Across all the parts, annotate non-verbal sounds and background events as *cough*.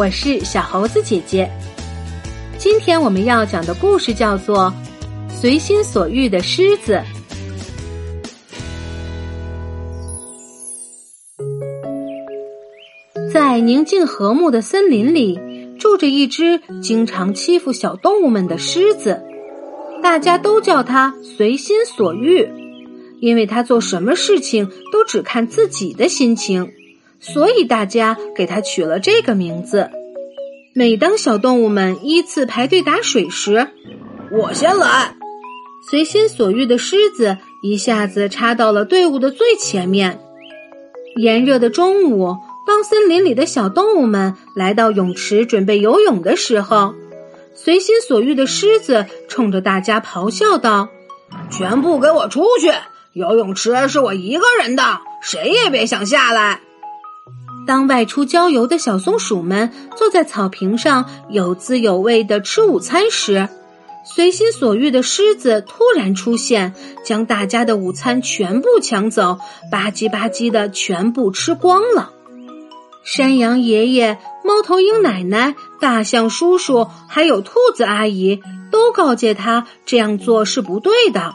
我是小猴子姐姐。今天我们要讲的故事叫做《随心所欲的狮子》。在宁静和睦的森林里，住着一只经常欺负小动物们的狮子，大家都叫它随心所欲，因为它做什么事情都只看自己的心情。所以大家给它取了这个名字。每当小动物们依次排队打水时，我先来。随心所欲的狮子一下子插到了队伍的最前面。炎热的中午，当森林里的小动物们来到泳池准备游泳的时候，随心所欲的狮子冲着大家咆哮道：“全部给我出去！游泳池是我一个人的，谁也别想下来。”当外出郊游的小松鼠们坐在草坪上有滋有味的吃午餐时，随心所欲的狮子突然出现，将大家的午餐全部抢走，吧唧吧唧的全部吃光了。山羊爷爷、猫头鹰奶奶、大象叔叔还有兔子阿姨都告诫他这样做是不对的，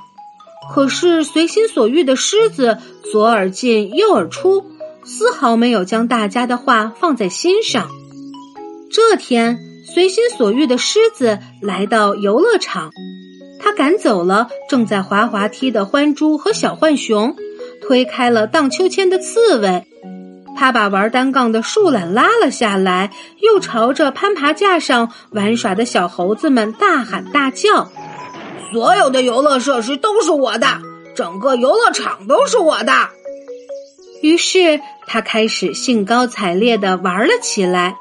可是随心所欲的狮子左耳进右耳出。丝毫没有将大家的话放在心上。这天，随心所欲的狮子来到游乐场，他赶走了正在滑滑梯的獾猪和小浣熊，推开了荡秋千的刺猬。他把玩单杠的树懒拉了下来，又朝着攀爬架上玩耍的小猴子们大喊大叫：“所有的游乐设施都是我的，整个游乐场都是我的！”于是。他开始兴高采烈地玩了起来。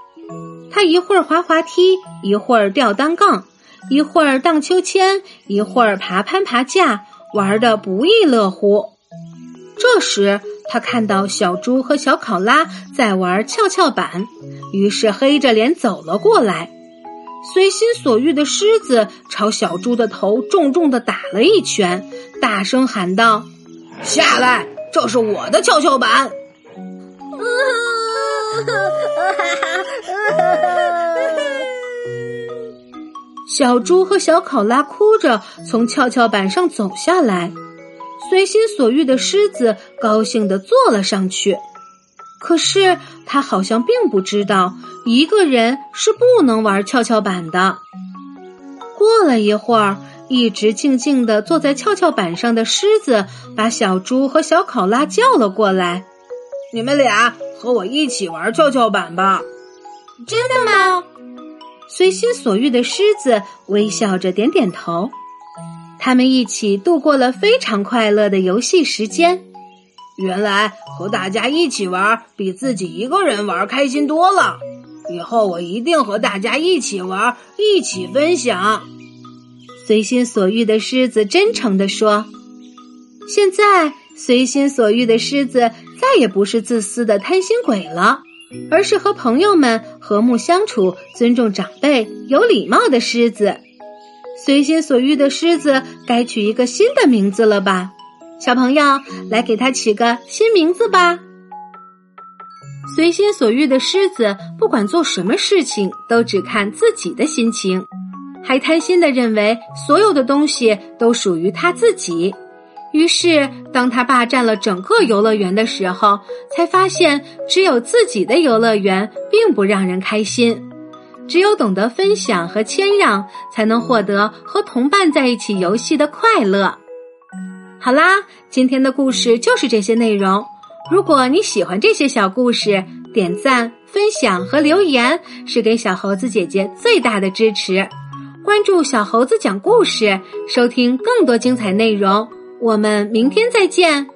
他一会儿滑滑梯，一会儿吊单杠，一会儿荡秋千，一会儿爬攀爬架，玩得不亦乐乎。这时，他看到小猪和小考拉在玩跷跷板，于是黑着脸走了过来。随心所欲的狮子朝小猪的头重重地打了一拳，大声喊道：“下来，这是我的跷跷板。” *laughs* 小猪和小考拉哭着从跷跷板上走下来，随心所欲的狮子高兴地坐了上去。可是他好像并不知道，一个人是不能玩跷跷板的。过了一会儿，一直静静地坐在跷跷板上的狮子把小猪和小考拉叫了过来：“你们俩。”和我一起玩跷跷板吧！真的吗？随心所欲的狮子微笑着点点头。他们一起度过了非常快乐的游戏时间。原来和大家一起玩比自己一个人玩开心多了。以后我一定和大家一起玩，一起分享。随心所欲的狮子真诚地说：“现在。”随心所欲的狮子再也不是自私的贪心鬼了，而是和朋友们和睦相处、尊重长辈、有礼貌的狮子。随心所欲的狮子该取一个新的名字了吧？小朋友，来给它起个新名字吧。随心所欲的狮子不管做什么事情都只看自己的心情，还贪心的认为所有的东西都属于他自己。于是，当他霸占了整个游乐园的时候，才发现只有自己的游乐园并不让人开心。只有懂得分享和谦让，才能获得和同伴在一起游戏的快乐。好啦，今天的故事就是这些内容。如果你喜欢这些小故事，点赞、分享和留言是给小猴子姐姐最大的支持。关注小猴子讲故事，收听更多精彩内容。我们明天再见。